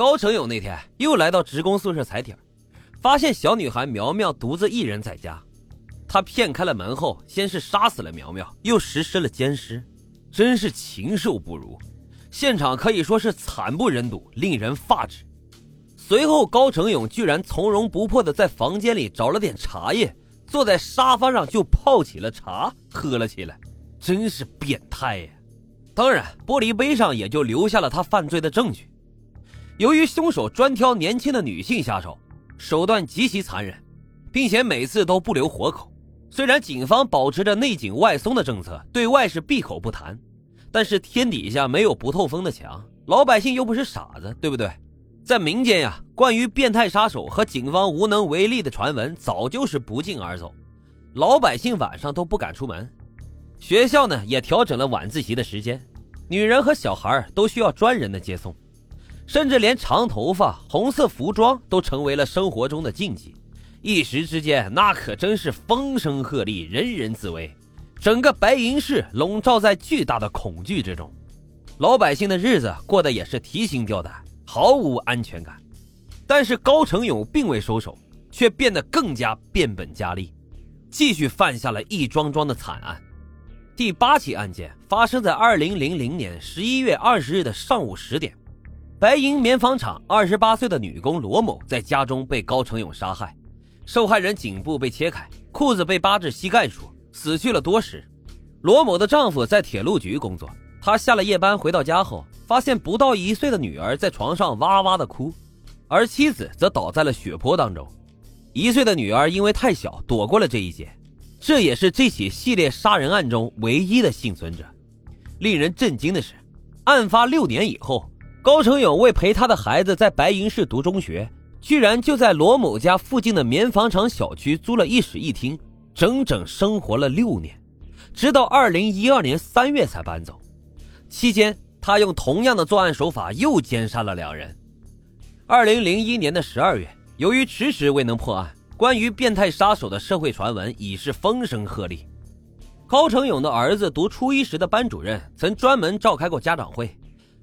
高成勇那天又来到职工宿舍踩点，发现小女孩苗苗独自一人在家。他骗开了门后，先是杀死了苗苗，又实施了奸尸，真是禽兽不如。现场可以说是惨不忍睹，令人发指。随后，高成勇居然从容不迫地在房间里找了点茶叶，坐在沙发上就泡起了茶，喝了起来，真是变态呀！当然，玻璃杯上也就留下了他犯罪的证据。由于凶手专挑年轻的女性下手，手段极其残忍，并且每次都不留活口。虽然警方保持着内紧外松的政策，对外是闭口不谈。但是天底下没有不透风的墙，老百姓又不是傻子，对不对？在民间呀，关于变态杀手和警方无能为力的传闻早就是不胫而走，老百姓晚上都不敢出门。学校呢也调整了晚自习的时间，女人和小孩都需要专人的接送，甚至连长头发、红色服装都成为了生活中的禁忌。一时之间，那可真是风声鹤唳，人人自危。整个白银市笼罩在巨大的恐惧之中，老百姓的日子过得也是提心吊胆，毫无安全感。但是高成勇并未收手，却变得更加变本加厉，继续犯下了一桩桩的惨案。第八起案件发生在二零零零年十一月二十日的上午十点，白银棉纺厂二十八岁的女工罗某在家中被高成勇杀害，受害人颈部被切开，裤子被扒至膝盖处。死去了多时。罗某的丈夫在铁路局工作，他下了夜班回到家后，发现不到一岁的女儿在床上哇哇的哭，而妻子则倒在了血泊当中。一岁的女儿因为太小，躲过了这一劫。这也是这起系列杀人案中唯一的幸存者。令人震惊的是，案发六年以后，高成勇为陪他的孩子在白银市读中学，居然就在罗某家附近的棉纺厂小区租了一室一厅。整整生活了六年，直到二零一二年三月才搬走。期间，他用同样的作案手法又奸杀了两人。二零零一年的十二月，由于迟迟未能破案，关于变态杀手的社会传闻已是风声鹤唳。高成勇的儿子读初一时的班主任曾专门召开过家长会，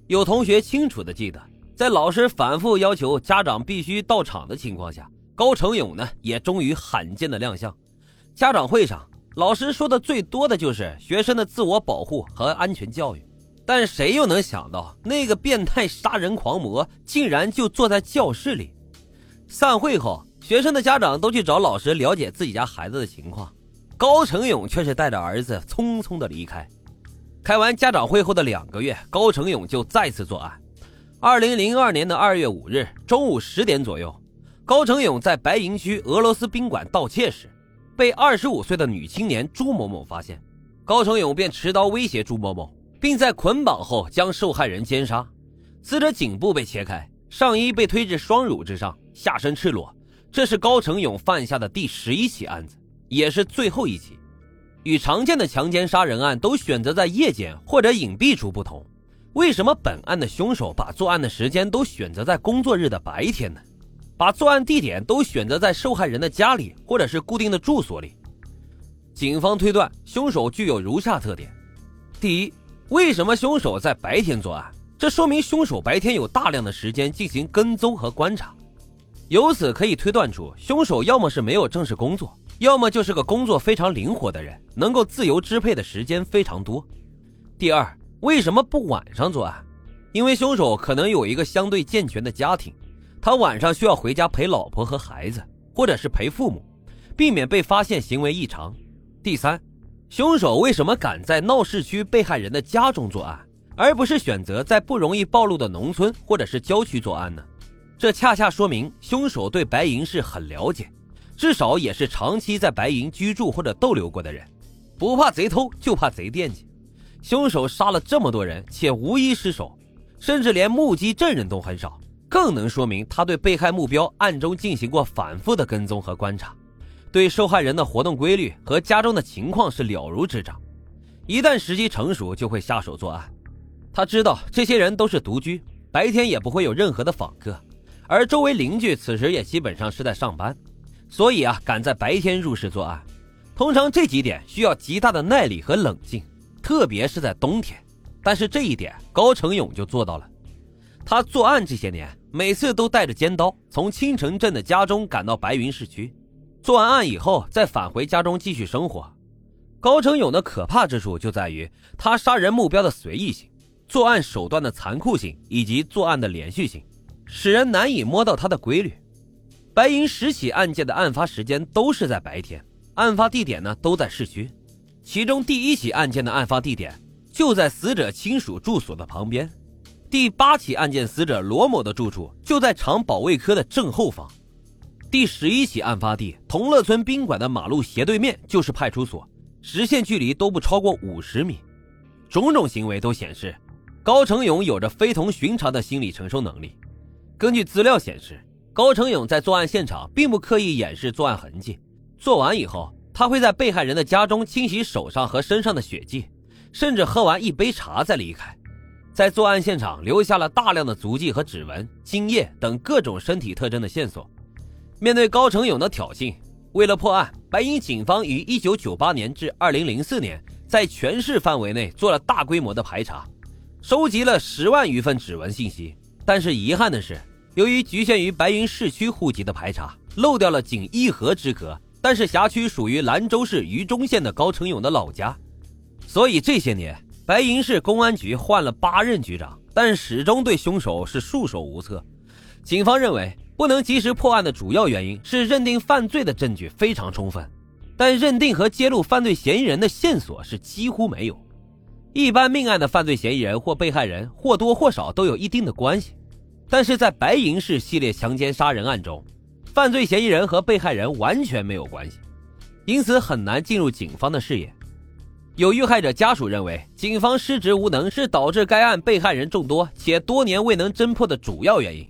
有同学清楚的记得，在老师反复要求家长必须到场的情况下，高成勇呢也终于罕见的亮相。家长会上，老师说的最多的就是学生的自我保护和安全教育，但谁又能想到那个变态杀人狂魔竟然就坐在教室里？散会后，学生的家长都去找老师了解自己家孩子的情况，高成勇却是带着儿子匆匆的离开。开完家长会后的两个月，高成勇就再次作案。二零零二年的二月五日中午十点左右，高成勇在白银区俄罗斯宾馆盗窃时。被二十五岁的女青年朱某某发现，高成勇便持刀威胁朱某某，并在捆绑后将受害人奸杀。死者颈部被切开，上衣被推至双乳之上，下身赤裸。这是高成勇犯下的第十一起案子，也是最后一起。与常见的强奸杀人案都选择在夜间或者隐蔽处不同，为什么本案的凶手把作案的时间都选择在工作日的白天呢？把作案地点都选择在受害人的家里或者是固定的住所里。警方推断，凶手具有如下特点：第一，为什么凶手在白天作案？这说明凶手白天有大量的时间进行跟踪和观察。由此可以推断出，凶手要么是没有正式工作，要么就是个工作非常灵活的人，能够自由支配的时间非常多。第二，为什么不晚上作案？因为凶手可能有一个相对健全的家庭。他晚上需要回家陪老婆和孩子，或者是陪父母，避免被发现行为异常。第三，凶手为什么敢在闹市区被害人的家中作案，而不是选择在不容易暴露的农村或者是郊区作案呢？这恰恰说明凶手对白银市很了解，至少也是长期在白银居住或者逗留过的人。不怕贼偷，就怕贼惦记。凶手杀了这么多人，且无一失手，甚至连目击证人都很少。更能说明他对被害目标暗中进行过反复的跟踪和观察，对受害人的活动规律和家中的情况是了如指掌。一旦时机成熟，就会下手作案。他知道这些人都是独居，白天也不会有任何的访客，而周围邻居此时也基本上是在上班，所以啊，敢在白天入室作案。通常这几点需要极大的耐力和冷静，特别是在冬天。但是这一点，高成勇就做到了。他作案这些年，每次都带着尖刀从青城镇的家中赶到白云市区，做完案以后再返回家中继续生活。高成勇的可怕之处就在于他杀人目标的随意性、作案手段的残酷性以及作案的连续性，使人难以摸到他的规律。白银十起案件的案发时间都是在白天，案发地点呢都在市区，其中第一起案件的案发地点就在死者亲属住所的旁边。第八起案件，死者罗某的住处就在厂保卫科的正后方。第十一起案发地同乐村宾馆的马路斜对面就是派出所，直线距离都不超过五十米。种种行为都显示，高成勇有着非同寻常的心理承受能力。根据资料显示，高成勇在作案现场并不刻意掩饰作案痕迹，做完以后，他会在被害人的家中清洗手上和身上的血迹，甚至喝完一杯茶再离开。在作案现场留下了大量的足迹和指纹、精液等各种身体特征的线索。面对高成勇的挑衅，为了破案，白银警方于1998年至2004年在全市范围内做了大规模的排查，收集了十万余份指纹信息。但是遗憾的是，由于局限于白云市区户籍的排查，漏掉了仅一河之隔，但是辖区属于兰州市榆中县的高成勇的老家，所以这些年。白银市公安局换了八任局长，但始终对凶手是束手无策。警方认为不能及时破案的主要原因是认定犯罪的证据非常充分，但认定和揭露犯罪嫌疑人的线索是几乎没有。一般命案的犯罪嫌疑人或被害人或多或少都有一定的关系，但是在白银市系列强奸杀人案中，犯罪嫌疑人和被害人完全没有关系，因此很难进入警方的视野。有遇害者家属认为，警方失职无能是导致该案被害人众多且多年未能侦破的主要原因。